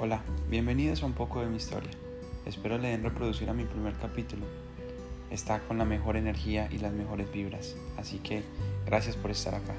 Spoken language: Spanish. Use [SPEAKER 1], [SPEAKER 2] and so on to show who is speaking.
[SPEAKER 1] Hola, bienvenidos a un poco de mi historia. Espero le den reproducir a mi primer capítulo. Está con la mejor energía y las mejores vibras, así que gracias por estar acá.